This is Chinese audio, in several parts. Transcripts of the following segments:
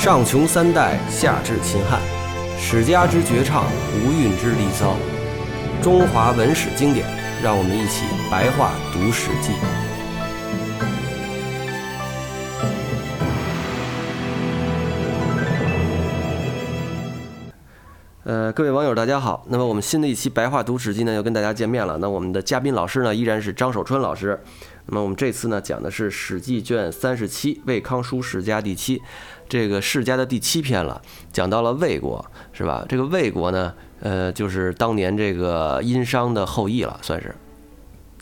上穷三代，下至秦汉，史家之绝唱，无韵之离骚，中华文史经典，让我们一起白话读《史记》。呃，各位网友，大家好。那么我们新的一期白话读《史记》呢，又跟大家见面了。那我们的嘉宾老师呢，依然是张守春老师。那么我们这次呢，讲的是《史记》卷三十七《魏康书世家》第七，这个世家的第七篇了，讲到了魏国，是吧？这个魏国呢，呃，就是当年这个殷商的后裔了，算是。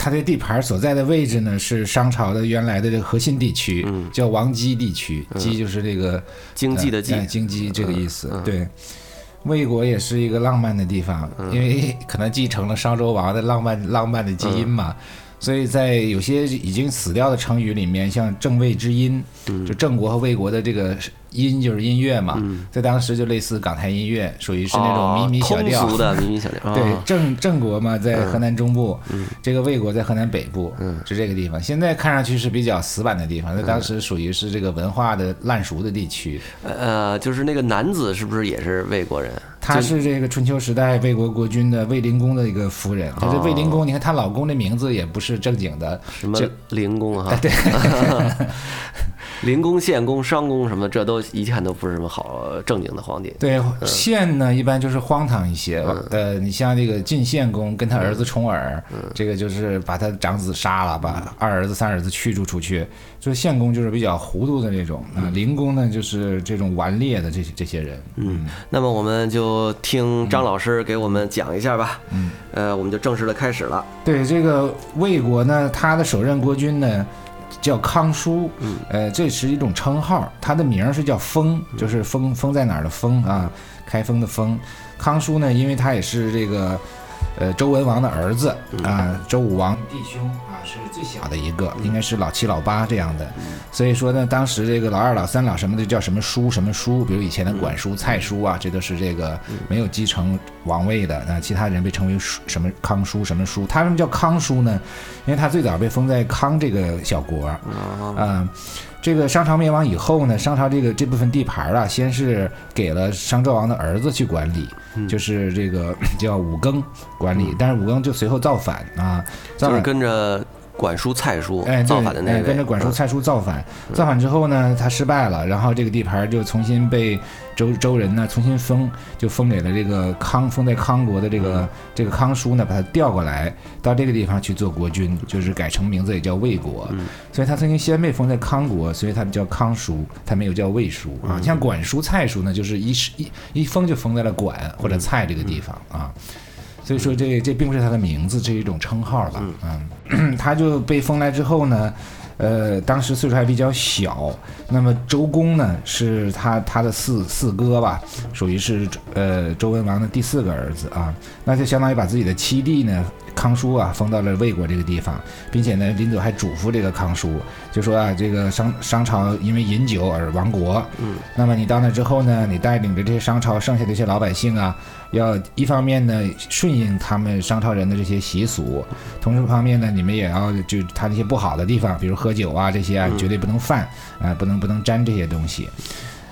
它的地盘所在的位置呢，是商朝的原来的这个核心地区，叫王畿地区。畿就是这个经济的济，经济这个意思。对。魏国也是一个浪漫的地方，因为可能继承了商周王的浪漫浪漫的基因嘛，所以在有些已经死掉的成语里面，像正魏之音，就郑国和魏国的这个。音就是音乐嘛，在当时就类似港台音乐，属于是那种靡靡小调。通俗的靡靡小调。对，郑郑国嘛，在河南中部，这个魏国在河南北部，是这个地方。现在看上去是比较死板的地方，在当时属于是这个文化的烂熟的地区。呃，就是那个男子是不是也是魏国人？他是这个春秋时代魏国国君的魏灵公的一个夫人。可是魏灵公，你看她老公的名字也不是正经的，什么灵公啊？对。灵公、献公、商公什么，这都一看都不是什么好正经的皇帝。对，献呢一般就是荒唐一些。呃，你像这个晋献公跟他儿子重耳，这个就是把他长子杀了，把二儿子、三儿子驱逐出去。就献公就是比较糊涂的那种啊，灵公呢就是这种顽劣的这些这些人。嗯，那么我们就听张老师给我们讲一下吧。嗯，呃，我们就正式的开始了。对，这个魏国呢，他的首任国君呢。叫康叔，呃，这是一种称号，他的名是叫封，就是封封在哪儿的封啊，开封的封。康叔呢，因为他也是这个。呃，周文王的儿子啊，周武王弟兄啊，是最小的一个，应该是老七老八这样的。所以说呢，当时这个老二、老三、老什么的叫什么叔什么叔，比如以前的管叔、蔡叔啊，这都是这个没有继承王位的。那其他人被称为叔什么康叔什么叔，他为什么叫康叔呢？因为他最早被封在康这个小国啊。这个商朝灭亡以后呢，商朝这个这部分地盘啊，先是给了商纣王的儿子去管理，就是这个叫武庚管理，但是武庚就随后造反啊，就是跟着。管叔、蔡叔，哎，造反的那跟着管叔、蔡叔造反，造反之后呢，他失败了，然后这个地盘就重新被周周人呢重新封，就封给了这个康，封在康国的这个这个康叔呢，把他调过来到这个地方去做国君，就是改成名字也叫魏国，所以他曾经先被封在康国，所以他叫康叔，他没有叫魏叔啊。像管叔、蔡叔呢，就是一一一封就封在了管或者蔡这个地方啊。所以说，这这并不是他的名字，这是一种称号吧？嗯，他就被封来之后呢，呃，当时岁数还比较小。那么周公呢，是他他的四四哥吧，属于是呃周文王的第四个儿子啊。那就相当于把自己的七弟呢。康叔啊，封到了魏国这个地方，并且呢，临走还嘱咐这个康叔，就说啊，这个商商朝因为饮酒而亡国。嗯，那么你到那之后呢，你带领着这些商朝剩下的一些老百姓啊，要一方面呢顺应他们商朝人的这些习俗，同时方面呢，你们也要就他那些不好的地方，比如喝酒啊这些啊，绝对不能犯啊，不能不能沾这些东西。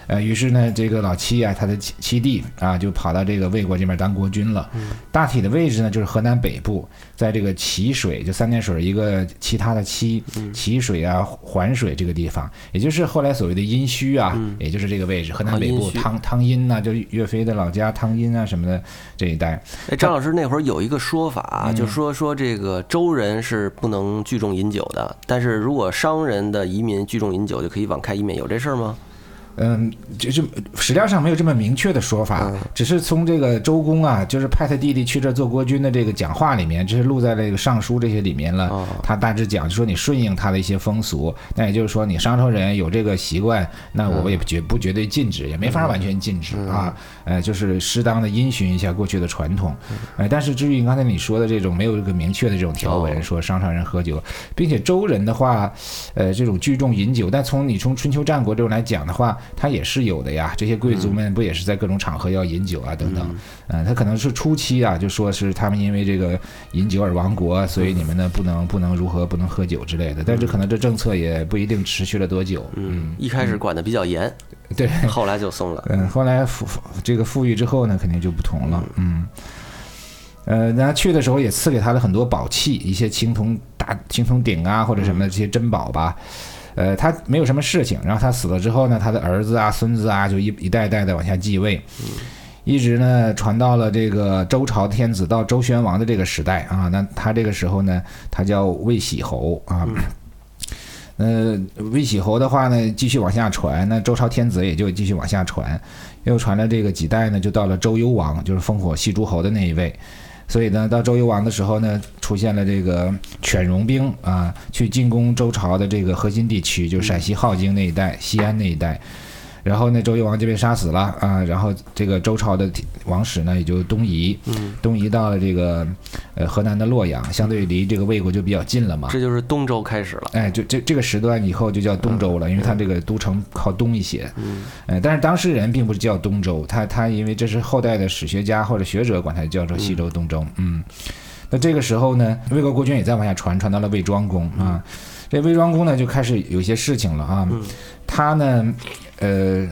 呃，于是呢，这个老七啊，他的七七弟啊，就跑到这个魏国这边当国君了。大体的位置呢，就是河南北部，在这个淇水，就三点水一个其他的淇，淇水啊，环水这个地方，也就是后来所谓的殷墟啊，也就是这个位置，河南北部汤汤阴呐，就岳飞的老家汤阴啊什么的这一带。哎，张老师那会儿有一个说法，就说说这个周人是不能聚众饮酒的，但是如果商人的移民聚众饮酒，就可以网开一面，有这事儿吗？嗯，就是史料上没有这么明确的说法，只是从这个周公啊，就是派他弟弟去这做国君的这个讲话里面，这是录在这个尚书这些里面了。他大致讲，就说你顺应他的一些风俗，那也就是说你商朝人有这个习惯，那我也绝不绝对禁止，也没法完全禁止啊。呃，就是适当的因循一下过去的传统。呃，但是至于刚才你说的这种没有一个明确的这种条文，说商朝人喝酒，并且周人的话，呃，这种聚众饮酒，但从你从春秋战国这种来讲的话。他也是有的呀，这些贵族们不也是在各种场合要饮酒啊，等等。嗯，他可能是初期啊，就说是他们因为这个饮酒而亡国，所以你们呢不能不能如何不能喝酒之类的。但是可能这政策也不一定持续了多久。嗯，一开始管的比较严。对，后来就松了。嗯，后来富这个富裕之后呢，肯定就不同了。嗯，呃，那去的时候也赐给他了很多宝器，一些青铜大青铜鼎啊，或者什么的这些珍宝吧。呃，他没有什么事情，然后他死了之后呢，他的儿子啊、孙子啊，就一一代代的往下继位，一直呢传到了这个周朝天子到周宣王的这个时代啊。那他这个时候呢，他叫魏喜侯啊。呃，魏喜侯的话呢，继续往下传，那周朝天子也就继续往下传，又传了这个几代呢，就到了周幽王，就是烽火戏诸侯的那一位。所以呢，到周幽王的时候呢，出现了这个犬戎兵啊，去进攻周朝的这个核心地区，就是陕西镐京那一带、西安那一带。然后呢，周幽王就被杀死了啊。然后这个周朝的王室呢，也就东移，东移到了这个呃河南的洛阳，相对离这个魏国就比较近了嘛。这就是东周开始了。哎，就这这个时段以后就叫东周了，因为它这个都城靠东一些。嗯。呃，但是当事人并不是叫东周，他他因为这是后代的史学家或者学者管它叫做西周东周。嗯。那这个时候呢，魏国国君也在往下传，传到了魏庄公啊。这魏庄公呢，就开始有些事情了啊。他呢。呃，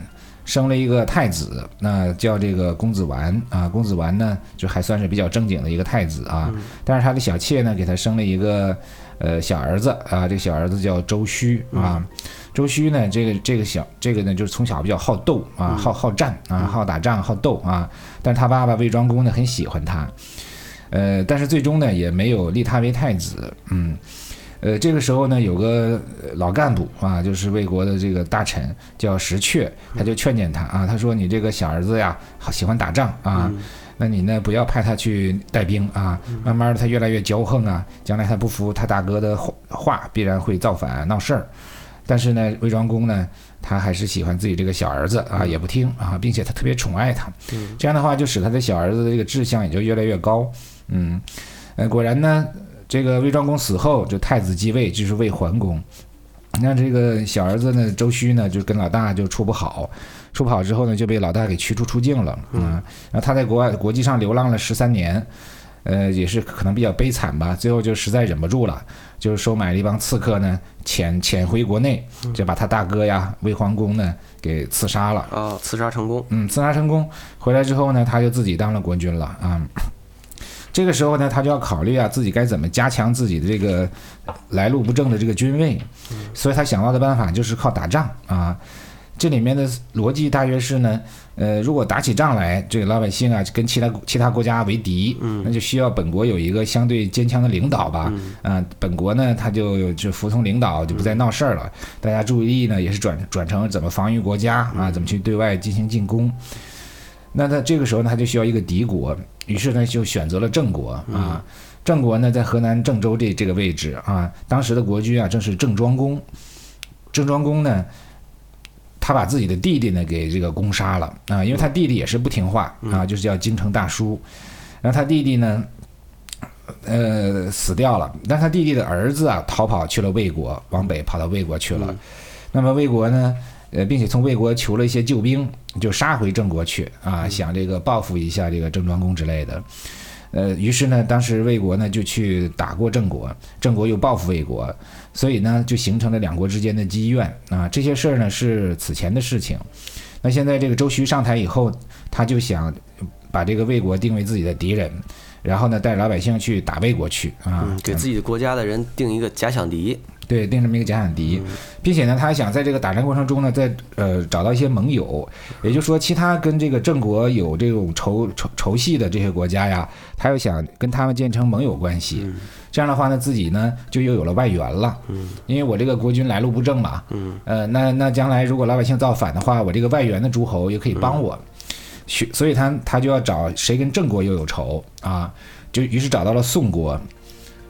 生了一个太子，那叫这个公子完啊。公子完呢，就还算是比较正经的一个太子啊。但是他的小妾呢，给他生了一个呃小儿子啊。这个小儿子叫周须啊。周须呢，这个这个小这个呢，就是从小比较好斗啊，好好战啊，好打仗，好斗啊。但是他爸爸魏庄公呢，很喜欢他，呃，但是最终呢，也没有立他为太子，嗯。呃，这个时候呢，有个老干部啊，就是魏国的这个大臣叫石阙，他就劝谏他啊，他说：“你这个小儿子呀，好喜欢打仗啊，那你呢不要派他去带兵啊，慢慢的他越来越骄横啊，将来他不服他大哥的话，必然会造反闹事儿。但是呢，魏庄公呢，他还是喜欢自己这个小儿子啊，也不听啊，并且他特别宠爱他，这样的话就使他的小儿子的这个志向也就越来越高。嗯，呃，果然呢。”这个魏庄公死后，就太子继位，就是魏桓公。那这个小儿子呢，周须呢，就跟老大就处不好，处不好之后呢，就被老大给驱逐出境了。嗯，然后他在国外国际上流浪了十三年，呃，也是可能比较悲惨吧。最后就实在忍不住了，就收买了一帮刺客呢，潜潜回国内，就把他大哥呀魏桓公呢给刺杀了。啊，刺杀成功。嗯，刺杀成功。回来之后呢，他就自己当了国君了啊。这个时候呢，他就要考虑啊，自己该怎么加强自己的这个来路不正的这个军位，所以他想到的办法就是靠打仗啊。这里面的逻辑大约是呢，呃，如果打起仗来，这个老百姓啊跟其他其他国家为敌，那就需要本国有一个相对坚强的领导吧。啊，本国呢他就就服从领导，就不再闹事儿了。大家注意力呢也是转转成怎么防御国家啊，怎么去对外进行进攻。那他这个时候呢，他就需要一个敌国，于是呢就选择了郑国啊。郑国呢在河南郑州这这个位置啊，当时的国君啊正是郑庄公。郑庄公呢，他把自己的弟弟呢给这个攻杀了啊，因为他弟弟也是不听话啊，就是叫京城大叔。然后他弟弟呢，呃死掉了，但他弟弟的儿子啊逃跑去了魏国，往北跑到魏国去了。那么魏国呢？呃，并且从魏国求了一些救兵，就杀回郑国去啊，想这个报复一下这个郑庄公之类的。呃，于是呢，当时魏国呢就去打过郑国，郑国又报复魏国，所以呢就形成了两国之间的积怨啊。这些事儿呢是此前的事情。那现在这个周须上台以后，他就想把这个魏国定为自己的敌人，然后呢带老百姓去打魏国去啊，给自己的国家的人定一个假想敌。对，定这么一个假想敌，并且呢，他还想在这个打战过程中呢，再呃找到一些盟友，也就是说，其他跟这个郑国有这种仇仇仇隙的这些国家呀，他又想跟他们建成盟友关系。这样的话呢，自己呢就又有了外援了。嗯，因为我这个国君来路不正嘛。嗯，呃，那那将来如果老百姓造反的话，我这个外援的诸侯也可以帮我。所以他他就要找谁跟郑国又有仇啊？就于是找到了宋国。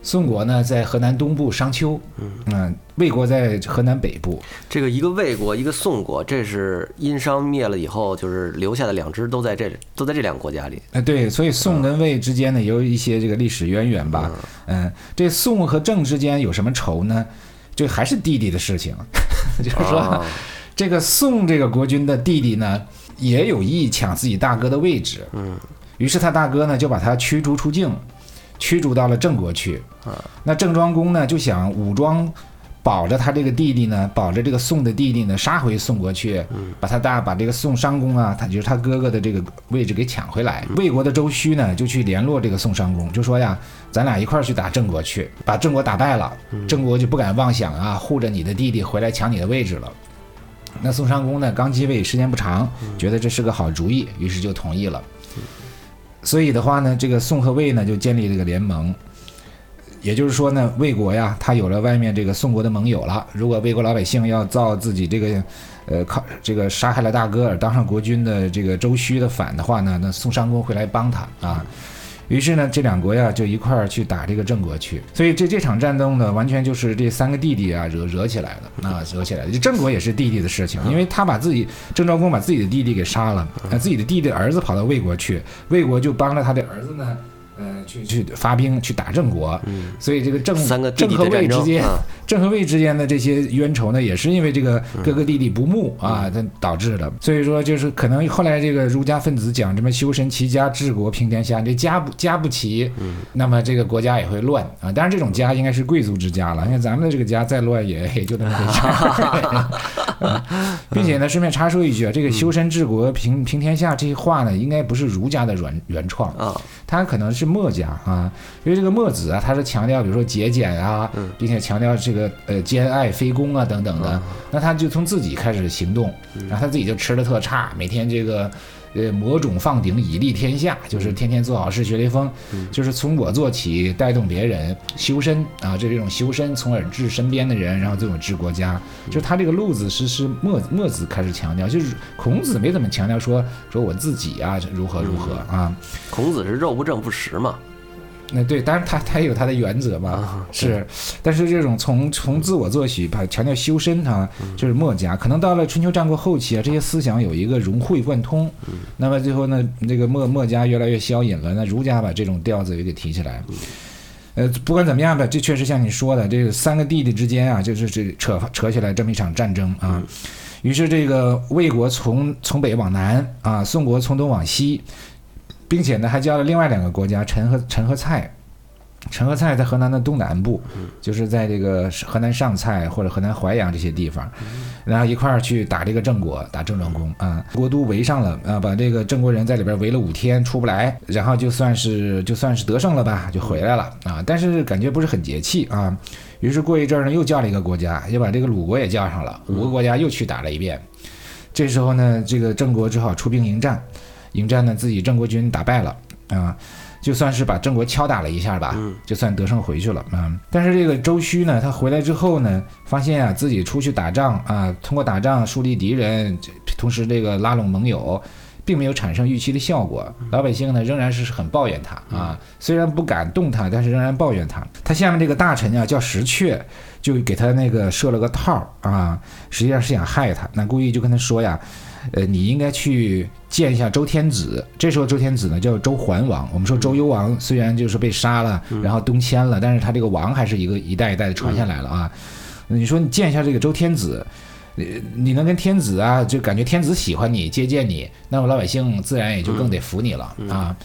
宋国呢，在河南东部商丘，嗯，魏国在河南北部。这个一个魏国，一个宋国，这是殷商灭了以后，就是留下的两支，都在这，都在这两个国家里。哎，对，所以宋跟魏之间呢，也有一些这个历史渊源吧。嗯，这宋和郑之间有什么仇呢？这还是弟弟的事情，就是说，这个宋这个国君的弟弟呢，也有意抢自己大哥的位置。嗯，于是他大哥呢，就把他驱逐出境。驱逐到了郑国去啊，那郑庄公呢就想武装保着他这个弟弟呢，保着这个宋的弟弟呢，杀回宋国去，把他大把这个宋商公啊，他就是他哥哥的这个位置给抢回来。魏国的周须呢，就去联络这个宋商公，就说呀，咱俩一块儿去打郑国去，把郑国打败了，郑国就不敢妄想啊，护着你的弟弟回来抢你的位置了。那宋商公呢，刚继位时间不长，觉得这是个好主意，于是就同意了。所以的话呢，这个宋和魏呢就建立这个联盟。也就是说呢，魏国呀，他有了外面这个宋国的盟友了。如果魏国老百姓要造自己这个，呃，靠这个杀害了大哥而当上国君的这个周须的反的话呢，那宋商公会来帮他啊。于是呢，这两国呀就一块儿去打这个郑国去。所以这这场战斗呢，完全就是这三个弟弟啊惹惹起来的啊，惹起来的。郑国也是弟弟的事情，因为他把自己郑昭公把自己的弟弟给杀了，那自己的弟弟儿子跑到魏国去，魏国就帮着他的儿子呢。嗯，去去发兵去打郑国，所以这个郑郑和魏之间，郑和魏之间的这些冤仇呢，也是因为这个哥哥弟弟不睦啊，它导致的。所以说，就是可能后来这个儒家分子讲什么修身齐家治国平天下，这家不家不齐，那么这个国家也会乱啊。当然，这种家应该是贵族之家了。你看咱们的这个家再乱，也也就那么回事儿。并且呢，顺便插说一句啊，这个修身治国平平天下这些话呢，应该不是儒家的原原创啊，它可能是。墨家啊，因为这个墨子啊，他是强调比如说节俭啊，并且强调这个呃兼爱非攻啊等等的，那他就从自己开始行动，然后他自己就吃的特差，每天这个。呃，魔种放顶以利天下，就是天天做好事学雷锋，就是从我做起，带动别人修身啊，这是一种修身，从而治身边的人，然后最后治国家。就他这个路子是是墨墨子开始强调，就是孔子没怎么强调说说我自己啊如何如何啊。孔子是肉不正不食嘛。那对，当然他他也有他的原则嘛，是，但是这种从从自我做起，把强调修身，他就是墨家。可能到了春秋战国后期啊，这些思想有一个融会贯通，那么最后呢，这个墨墨家越来越消隐了，那儒家把这种调子也给提起来。呃，不管怎么样吧，这确实像你说的，这个三个弟弟之间啊，就是这扯扯起来这么一场战争啊。于是这个魏国从从北往南啊，宋国从东往西。并且呢，还交了另外两个国家，陈和陈和蔡。陈和蔡在河南的东南部，就是在这个河南上蔡或者河南淮阳这些地方，然后一块儿去打这个郑国，打郑庄公啊，国都围上了啊，把这个郑国人在里边围了五天出不来，然后就算是就算是得胜了吧，就回来了啊，但是感觉不是很解气啊。于是过一阵儿呢，又叫了一个国家，又把这个鲁国也叫上了，五个国家又去打了一遍。这时候呢，这个郑国只好出兵迎战。迎战呢，自己郑国军打败了啊，就算是把郑国敲打了一下吧，就算得胜回去了啊。但是这个周须呢，他回来之后呢，发现啊自己出去打仗啊，通过打仗树立敌人，同时这个拉拢盟友，并没有产生预期的效果。老百姓呢仍然是很抱怨他啊，虽然不敢动他，但是仍然抱怨他。他下面这个大臣啊叫石阙，就给他那个设了个套啊，实际上是想害他，那故意就跟他说呀。呃，你应该去见一下周天子。这时候周天子呢叫周桓王。我们说周幽王虽然就是被杀了，然后东迁了，但是他这个王还是一个一代一代的传下来了啊。你说你见一下这个周天子，你你能跟天子啊，就感觉天子喜欢你，接见你，那么老百姓自然也就更得服你了啊。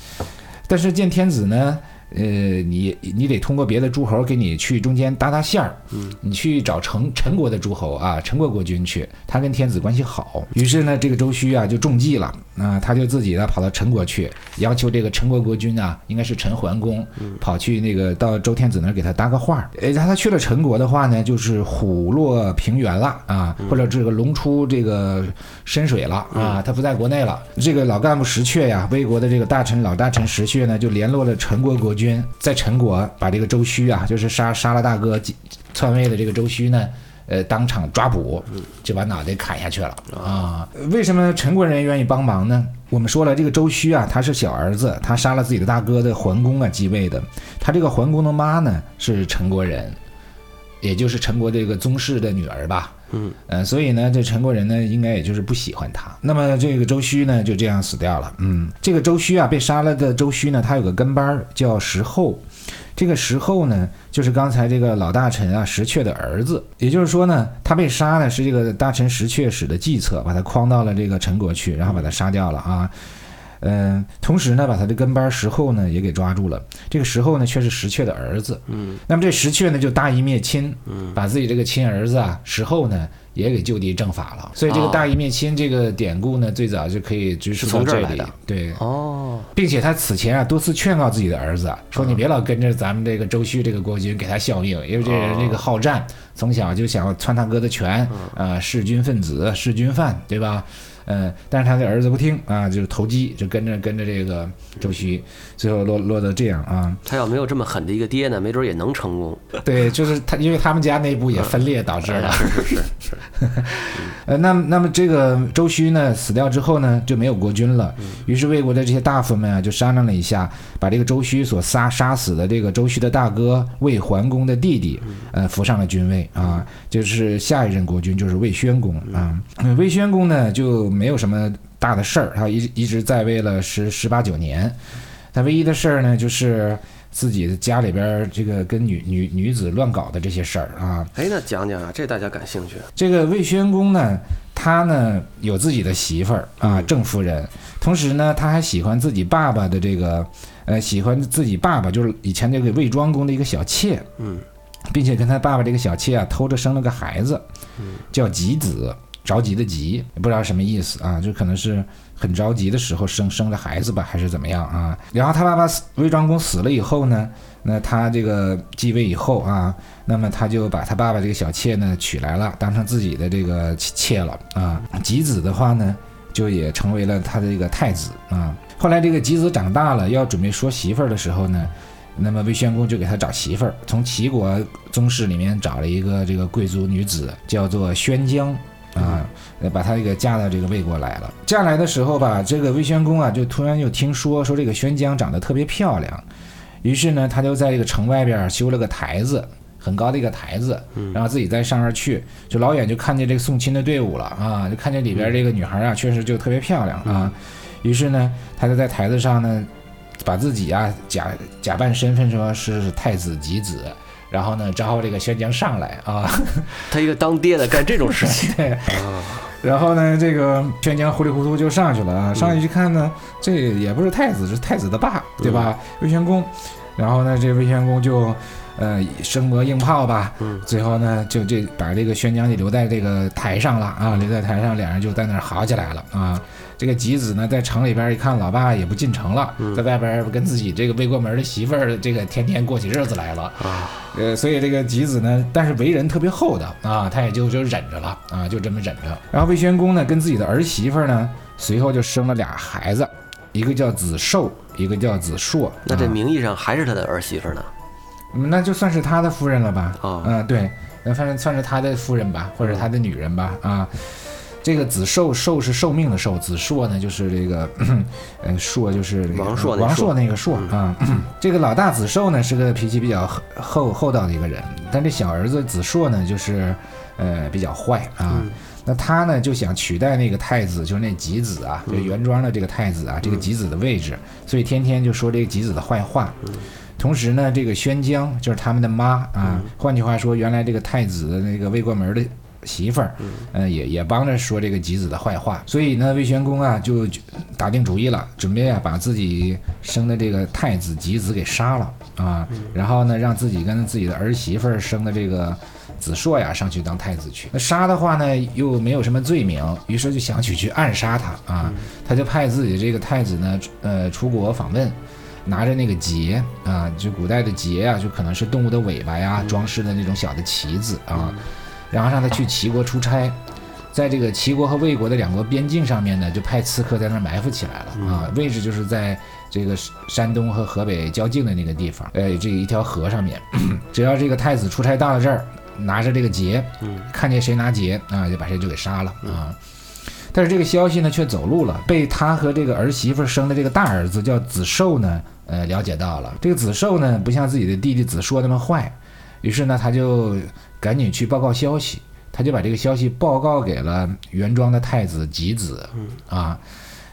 但是见天子呢？呃，你你得通过别的诸侯给你去中间搭搭线儿，嗯，你去找陈陈国的诸侯啊，陈国国君去，他跟天子关系好。于是呢，这个周须啊就中计了，啊，他就自己呢跑到陈国去，要求这个陈国国君啊，应该是陈桓公，跑去那个到周天子那儿给他搭个话儿。哎，他他去了陈国的话呢，就是虎落平原了啊，或者这个龙出这个深水了啊，他不在国内了。这个老干部石阙呀，魏国的这个大臣老大臣石阙呢，就联络了陈国国。军在陈国把这个周须啊，就是杀杀了大哥篡位的这个周须呢，呃，当场抓捕，就把脑袋砍下去了啊！为什么陈国人愿意帮忙呢？我们说了，这个周须啊，他是小儿子，他杀了自己的大哥的桓公啊继位的，他这个桓公的妈呢是陈国人，也就是陈国这个宗室的女儿吧。嗯，呃，所以呢，这陈国人呢，应该也就是不喜欢他。那么这个周须呢，就这样死掉了。嗯，这个周须啊，被杀了的周须呢，他有个跟班叫石厚。这个石厚呢，就是刚才这个老大臣啊石阙的儿子。也就是说呢，他被杀呢，是这个大臣石阙使的计策，把他诓到了这个陈国去，然后把他杀掉了啊。嗯，同时呢，把他的跟班石厚呢也给抓住了。这个石厚呢，却是石阙的儿子。嗯，那么这石阙呢，就大义灭亲，嗯，把自己这个亲儿子啊，石厚呢，也给就地正法了。所以这个大义灭亲这个典故呢，最早就可以追溯到这里。对，哦，并且他此前啊，多次劝告自己的儿子，说你别老跟着咱们这个周旭这个国君给他效命，因为这人这个好战，从小就想篡他哥的权，啊，弑君分子，弑君犯，对吧？嗯，但是他的儿子不听啊，就是投机，就跟着跟着这个周须，最后落落得这样啊。他要没有这么狠的一个爹呢，没准也能成功。对，就是他，因为他们家内部也分裂导致了。是是是是。呃，那么那么这个周须呢死掉之后呢，就没有国君了。于是魏国的这些大夫们啊，就商量了一下，把这个周须所杀杀死的这个周须的大哥魏桓公的弟弟，呃，扶上了君位啊，就是下一任国君就是魏宣公啊。魏宣公呢就。没有什么大的事儿，他一一直在位了十十八九年，他唯一的事儿呢，就是自己的家里边这个跟女女女子乱搞的这些事儿啊。哎，那讲讲啊，这大家感兴趣。这个魏宣公呢，他呢有自己的媳妇儿啊，郑夫人，同时呢，他还喜欢自己爸爸的这个，呃，喜欢自己爸爸，就是以前那个魏庄公的一个小妾，嗯，并且跟他爸爸这个小妾啊，偷着生了个孩子，叫吉子。着急的急，不知道什么意思啊，就可能是很着急的时候生生了孩子吧，还是怎么样啊？然后他爸爸魏庄公死了以后呢，那他这个继位以后啊，那么他就把他爸爸这个小妾呢娶来了，当成自己的这个妾了啊。吉子的话呢，就也成为了他的这个太子啊。后来这个吉子长大了，要准备说媳妇儿的时候呢，那么魏宣公就给他找媳妇儿，从齐国宗室里面找了一个这个贵族女子，叫做宣姜。啊，把她这个嫁到这个魏国来了。嫁来的时候吧，这个魏宣公啊，就突然就听说说这个宣姜长得特别漂亮，于是呢，他就在这个城外边修了个台子，很高的一个台子，然后自己在上面去，就老远就看见这个送亲的队伍了啊，就看见里边这个女孩啊，确实就特别漂亮啊。于是呢，他就在台子上呢，把自己啊假假扮身份说是太子吉子。然后呢，招呼这个宣江上来啊，他一个当爹的干这种事情，对。然后呢，这个宣江糊里糊涂就上去了啊，上去一看呢，这也不是太子，是太子的爸，对吧？魏宣公。然后呢，这魏宣公就，呃，生磨硬泡吧，嗯，最后呢，就这把这个宣江就留在这个台上了啊，留在台上，两人就在那儿好起来了啊。这个吉子呢，在城里边一看，老爸也不进城了，在外边跟自己这个未过门的媳妇儿，这个天天过起日子来了啊。呃，所以这个吉子呢，但是为人特别厚道啊，他也就就忍着了啊，就这么忍着。然后魏宣公呢，跟自己的儿媳妇呢，随后就生了俩孩子，一个叫子寿，一个叫子硕。那这名义上还是他的儿媳妇呢？那就算是他的夫人了吧？啊，嗯，对，那反正算是他的夫人吧，或者他的女人吧？啊。这个子寿寿是寿命的寿，子硕呢就是这个，呃，硕就是王硕王硕那个硕啊。这个老大子寿呢是个脾气比较厚厚道的一个人，但这小儿子子硕呢就是呃比较坏啊。那他呢就想取代那个太子，就是那吉子啊，就原装的这个太子啊，这个吉子的位置，所以天天就说这个吉子的坏话。同时呢，这个宣姜就是他们的妈啊，换句话说，原来这个太子的那个未过门的。媳妇儿，嗯，也也帮着说这个吉子的坏话，所以呢，魏宣公啊就打定主意了，准备啊把自己生的这个太子吉子给杀了啊，然后呢，让自己跟自己的儿媳妇儿生的这个子硕呀上去当太子去。那杀的话呢，又没有什么罪名，于是就想起去暗杀他啊，他就派自己这个太子呢，呃，出国访问，拿着那个节啊，就古代的节啊，就可能是动物的尾巴呀，装饰的那种小的旗子啊。然后让他去齐国出差，在这个齐国和魏国的两国边境上面呢，就派刺客在那儿埋伏起来了啊。位置就是在这个山东和河北交境的那个地方，呃，这一条河上面。只要这个太子出差到了这儿，拿着这个节，看见谁拿节啊，就把谁就给杀了啊。但是这个消息呢却走漏了，被他和这个儿媳妇生的这个大儿子叫子寿呢，呃，了解到了。这个子寿呢，不像自己的弟弟子硕那么坏。于是呢，他就赶紧去报告消息，他就把这个消息报告给了原装的太子吉子，啊，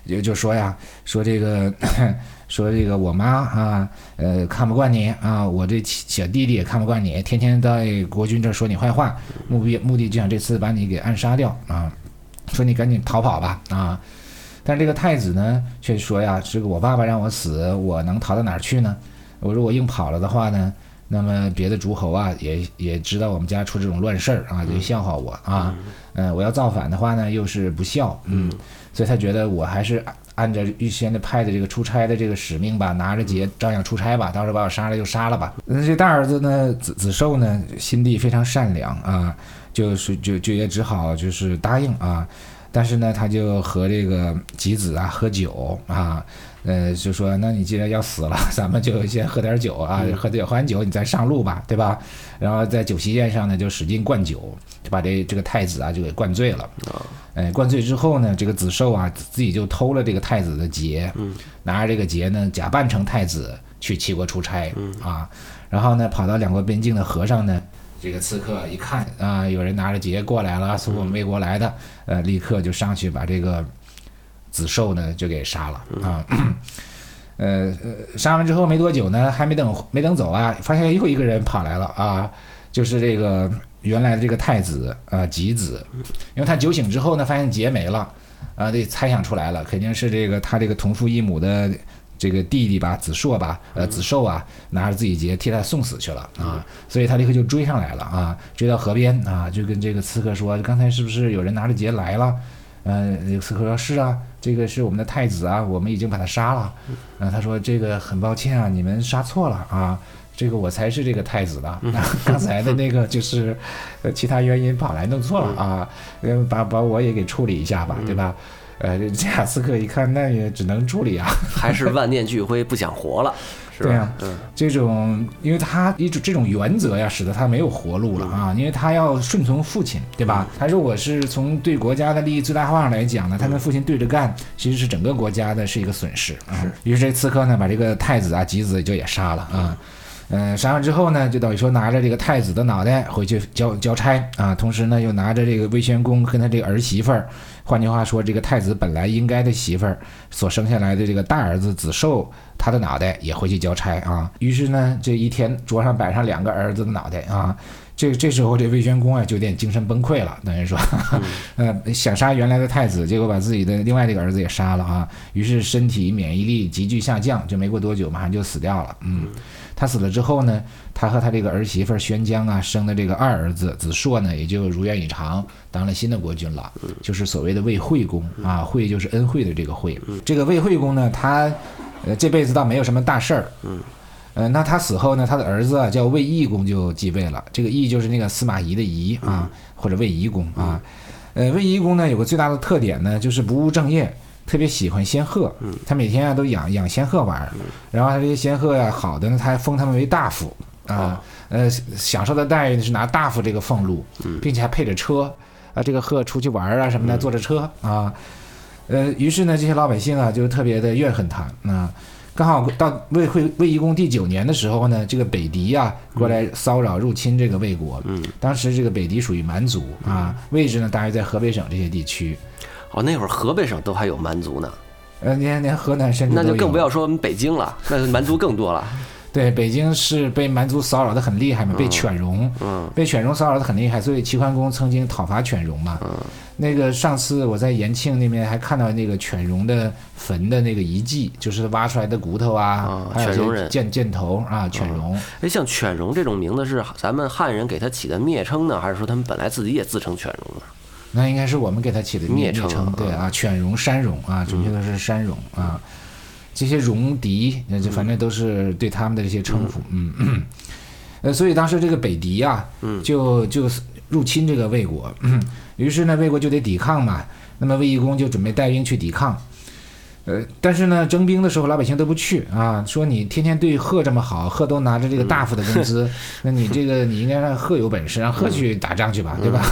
就就说呀，说这个，说这个我妈啊，呃，看不惯你啊，我这小弟弟也看不惯你，天天在国君这说你坏话，目的目的就想这次把你给暗杀掉啊，说你赶紧逃跑吧啊。但这个太子呢，却说呀，这个我爸爸让我死，我能逃到哪儿去呢？我如果硬跑了的话呢，那么别的诸侯啊，也也知道我们家出这种乱事儿啊，就笑话我啊。嗯，我要造反的话呢，又是不孝，嗯，所以他觉得我还是按照预先的派的这个出差的这个使命吧，拿着节照样出差吧，到时候把我杀了就杀了吧。那这大儿子呢，子子寿呢，心地非常善良啊，就是就就也只好就是答应啊。但是呢，他就和这个吉子啊喝酒啊，呃，就说那你既然要死了，咱们就先喝点酒啊，喝点喝完酒你再上路吧，对吧？然后在酒席宴上呢，就使劲灌酒，就把这这个太子啊就给灌醉了。哎，灌醉之后呢，这个子寿啊自己就偷了这个太子的节，拿着这个节呢假扮成太子去齐国出差啊，然后呢跑到两国边境的和尚呢。这个刺客一看啊，有人拿着节过来了，从我们魏国来的，呃，立刻就上去把这个子寿呢就给杀了啊。呃呃，杀完之后没多久呢，还没等没等走啊，发现又一个人跑来了啊，就是这个原来的这个太子啊吉子，因为他酒醒之后呢，发现劫没了啊，得猜想出来了，肯定是这个他这个同父异母的。这个弟弟吧，子硕吧，呃，子寿啊，拿着自己劫替他送死去了啊，所以他立刻就追上来了啊，追到河边啊，就跟这个刺客说，刚才是不是有人拿着劫来了？嗯，这个刺客说，是啊，这个是我们的太子啊，我们已经把他杀了。啊，他说这个很抱歉啊，你们杀错了啊，这个我才是这个太子的，刚才的那个就是呃其他原因跑来弄错了啊，把把我也给处理一下吧，对吧？呃，这贾斯克一看，那也只能处理啊，还是万念俱灰，不想活了，是吧？对啊，这种，因为他一种这种原则呀，使得他没有活路了啊，因为他要顺从父亲，对吧？他如果是从对国家的利益最大化上来讲呢，他跟父亲对着干，其实是整个国家的是一个损失啊。于是这刺客呢，把这个太子啊、吉子就也杀了啊。嗯，杀完之后呢，就等于说拿着这个太子的脑袋回去交交差啊，同时呢又拿着这个魏宣公跟他这个儿媳妇儿，换句话说，这个太子本来应该的媳妇儿所生下来的这个大儿子子寿，他的脑袋也回去交差啊。于是呢，这一天桌上摆上两个儿子的脑袋啊，这这时候这魏宣公啊就有点精神崩溃了，等于说，呃，想杀原来的太子，结果把自己的另外这个儿子也杀了啊，于是身体免疫力急剧下降，就没过多久马上就死掉了，嗯。他死了之后呢，他和他这个儿媳妇宣姜啊生的这个二儿子子硕呢，也就如愿以偿当了新的国君了，就是所谓的魏惠公啊，惠就是恩惠的这个惠。这个魏惠公呢，他呃这辈子倒没有什么大事儿，嗯，呃，那他死后呢，他的儿子啊叫魏懿公就继位了，这个懿就是那个司马懿的懿啊，或者魏懿公啊，呃，魏懿公呢有个最大的特点呢，就是不务正业。特别喜欢仙鹤，他每天啊都养养仙鹤玩，然后他这些仙鹤呀好的呢，他还封他们为大夫啊，呃，享受的待遇是拿大夫这个俸禄，并且还配着车啊，这个鹤出去玩啊什么的坐着车啊，呃，于是呢这些老百姓啊就特别的怨恨他啊，刚好到魏惠魏懿公第九年的时候呢，这个北狄呀过来骚扰入侵这个魏国，当时这个北狄属于蛮族啊，位置呢大约在河北省这些地区。哦，那会儿河北省都还有蛮族呢，呃，连连河南甚至那就更不要说我们北京了，那蛮族更多了。对，北京是被蛮族骚扰的很厉害嘛，被犬戎，嗯，被犬戎骚扰的很厉害，所以齐桓公曾经讨伐犬戎嘛。嗯，那个上次我在延庆那边还看到那个犬戎的坟的那个遗迹，就是挖出来的骨头啊，还有箭箭头啊，犬戎。哎，像犬戎这种名字是咱们汉人给他起的蔑称呢，还是说他们本来自己也自称犬戎呢？那应该是我们给他起的蔑称，对啊，犬戎、山戎啊，准确的是山戎啊，这些戎狄，那就反正都是对他们的这些称呼，嗯，呃，所以当时这个北狄啊，就就入侵这个魏国，于是呢，魏国就得抵抗嘛，那么魏义公就准备带兵去抵抗，呃，但是呢，征兵的时候老百姓都不去啊，说你天天对贺这么好，贺都拿着这个大夫的工资，那你这个你应该让贺有本事，让贺去打仗去吧，对吧？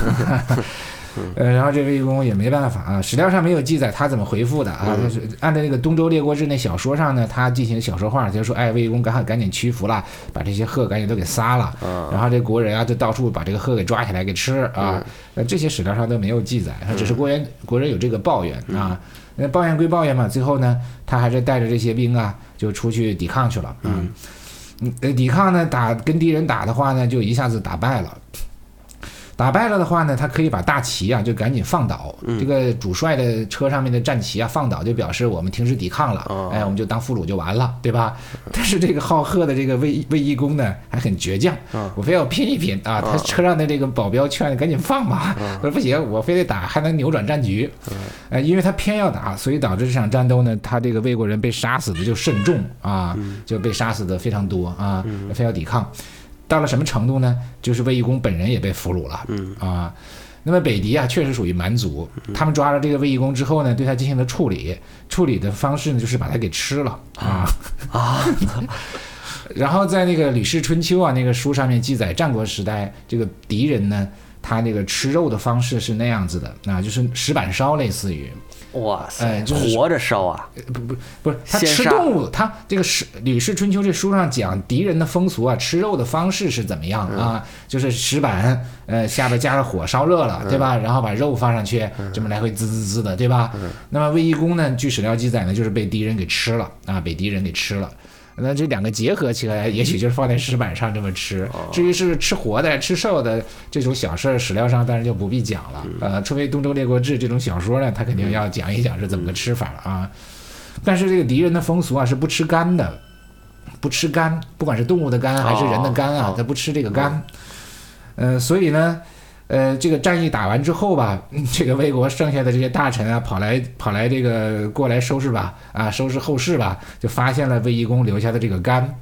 呃，然后这卫公也没办法啊，史料上没有记载他怎么回复的啊。他是按照那个《东周列国志》那小说上呢，他进行小说化，就说哎，魏公赶赶紧屈服了，把这些鹤赶紧都给杀了。然后这国人啊，就到处把这个鹤给抓起来给吃啊。那，这些史料上都没有记载，他只是国人国人有这个抱怨啊。那抱怨归抱怨嘛，最后呢，他还是带着这些兵啊，就出去抵抗去了。嗯，呃，抵抗呢，打跟敌人打的话呢，就一下子打败了。打败了的话呢，他可以把大旗啊就赶紧放倒，嗯。这个主帅的车上面的战旗啊放倒，就表示我们停止抵抗了，哦。哎，我们就当俘虏就完了，对吧？但是这个好客的这个卫卫义公呢还很倔强，嗯。我非要拼一拼啊！他车上的这个保镖劝赶紧放吧，嗯。他说不行，我非得打，还能扭转战局，哎，因为他偏要打，所以导致这场战斗呢，他这个魏国人被杀死的就甚重啊，嗯。就被杀死的非常多啊，非要抵抗。到了什么程度呢？就是卫懿公本人也被俘虏了，嗯啊。那么北狄啊，确实属于蛮族，他们抓了这个卫懿公之后呢，对他进行了处理，处理的方式呢，就是把他给吃了啊啊。然后在那个《吕氏春秋》啊那个书上面记载，战国时代这个敌人呢，他那个吃肉的方式是那样子的啊，就是石板烧，类似于哇塞，哎就是活着烧啊！不不不是他吃动物，他这个是《吕氏春秋》这书上讲敌人的风俗啊，吃肉的方式是怎么样啊？就是石板，呃，下边加了火烧热了，对吧？然后把肉放上去，这么来回滋滋滋的，对吧？那么卫懿公呢，据史料记载呢，就是被敌人给吃了啊，被敌人给吃了。那这两个结合起来，也许就是放在石板上这么吃。至于是吃活的、吃瘦的这种小事儿，史料上当然就不必讲了。呃，除非《东周列国志》这种小说呢，他肯定要讲一讲是怎么个吃法啊。但是这个敌人的风俗啊是不吃肝的，不吃肝，不管是动物的肝还是人的肝啊哦，他不吃这个肝。呃，所以呢，呃，这个战役打完之后吧，嗯 这个魏国剩下的这些大臣啊，跑来跑来这个过来收拾吧，啊，收拾后事吧，就发现了魏懿公留下的这个肝，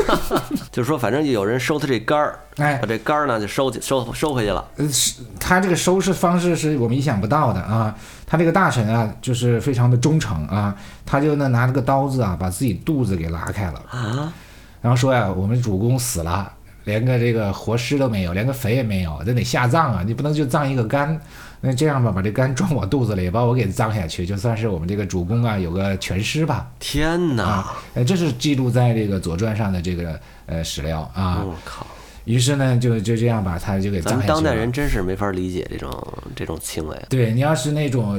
就是说，反正有人收他这肝儿，哎把，这肝儿呢就收起收收回去了。呃，是他这个收拾方式是我们意想不到的啊！他这个大臣啊，就是非常的忠诚啊，他就呢拿着个刀子啊，把自己肚子给拉开了啊，然后说呀，我们主公死了，连个这个活尸都没有，连个肥也没有，这得下葬啊！你不能就葬一个肝，那这样吧，把这肝装我肚子里，把我给葬下去，就算是我们这个主公啊有个全尸吧天哪！啊！呃，这是记录在这个《左传》上的这个呃史料啊。我靠！于是呢，就就这样把他就给咱葬下去了。们当代人真是没法理解这种这种行为。对你要是那种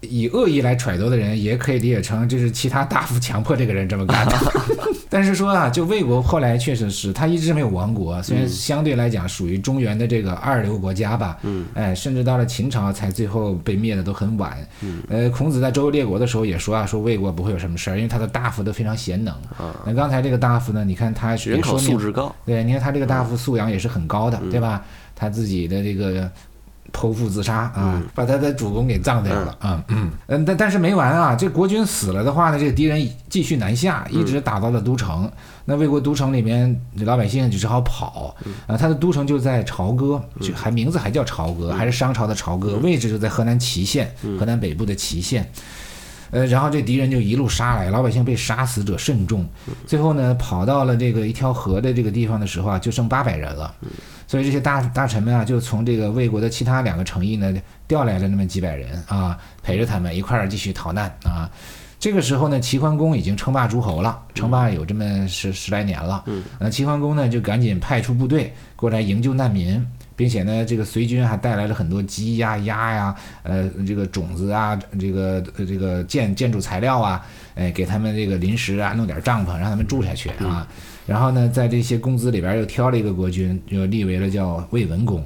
以以恶意来揣度的人，也可以理解成就是其他大夫强迫这个人这么干的。但是说啊，就魏国后来确实是他一直没有亡国，虽然相对来讲属于中原的这个二流国家吧，嗯，哎，甚至到了秦朝才最后被灭的都很晚。嗯，呃，孔子在周游列国的时候也说啊，说魏国不会有什么事儿，因为他的大夫都非常贤能。啊，那刚才这个大夫呢，你看他也人口素质高。对，你看他这个大夫素养也是很高的，嗯对吧？他自己的这个剖腹自杀啊，嗯。把他的主公给葬掉了啊，嗯。嗯，但但是没完啊，这国君死了的话呢，这个敌人继续南下，一直打到了都城。那魏国都城里面，老百姓就只好跑。啊。他的都城就在朝歌，就还名字还叫朝歌，还是商朝的朝歌，位置就在河南淇县，河南北部的淇县。呃，然后这敌人就一路杀来，老百姓被杀死者甚众。最后呢，跑到了这个一条河的这个地方的时候啊，就剩八百人了。所以这些大大臣们啊，就从这个魏国的其他两个城邑呢，调来了那么几百人啊，陪着他们一块儿继续逃难啊。这个时候呢，齐桓公已经称霸诸侯了，称霸有这么十十来年了。嗯，呃，齐桓公呢就赶紧派出部队过来营救难民，并且呢，这个隋军还带来了很多鸡呀、鸭呀，呃，这个种子啊，这个呃这个建建筑材料啊，哎，给他们这个临时啊弄点帐篷，让他们住下去啊。然后呢，在这些公子里边又挑了一个国君，就立为了叫魏文公。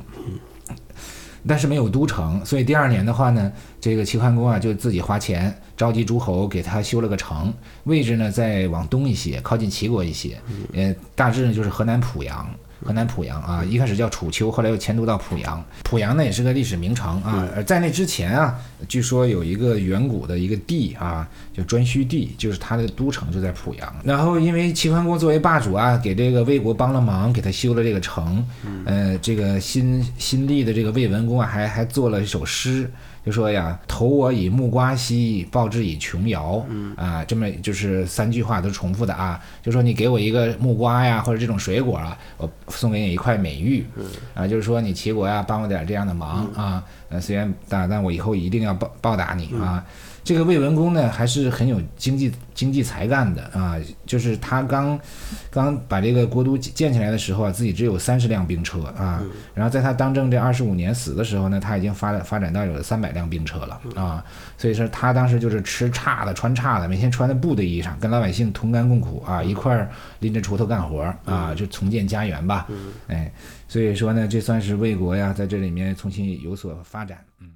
但是没有都城，所以第二年的话呢，这个齐桓公啊就自己花钱召集诸侯给他修了个城，位置呢再往东一些，靠近齐国一些，呃，大致呢就是河南濮阳。河南濮阳啊，一开始叫楚丘，后来又迁都到濮阳。濮阳呢也是个历史名城啊，而在那之前啊，据说有一个远古的一个地啊，叫颛顼地，就是它的都城就在濮阳。然后因为齐桓公作为霸主啊，给这个魏国帮了忙，给他修了这个城，呃，这个新新立的这个魏文公啊，还还做了一首诗。就说呀，投我以木瓜兮，报之以琼瑶。嗯啊，这么就是三句话都重复的啊。就说你给我一个木瓜呀，或者这种水果啊，我送给你一块美玉。嗯啊，就是说你齐国呀，帮我点这样的忙啊。呃，虽然但但我以后一定要报报答你啊。这个魏文公呢，还是很有经济经济才干的啊。就是他刚刚把这个国都建起来的时候啊，自己只有三十辆兵车啊。然后在他当政这二十五年死的时候呢，他已经发展发展到有三百辆兵车了啊。所以说他当时就是吃差的，穿差的，每天穿的布的衣裳，跟老百姓同甘共苦啊，一块儿拎着锄头干活啊，就重建家园吧。哎，所以说呢，这算是魏国呀，在这里面重新有所发展。嗯。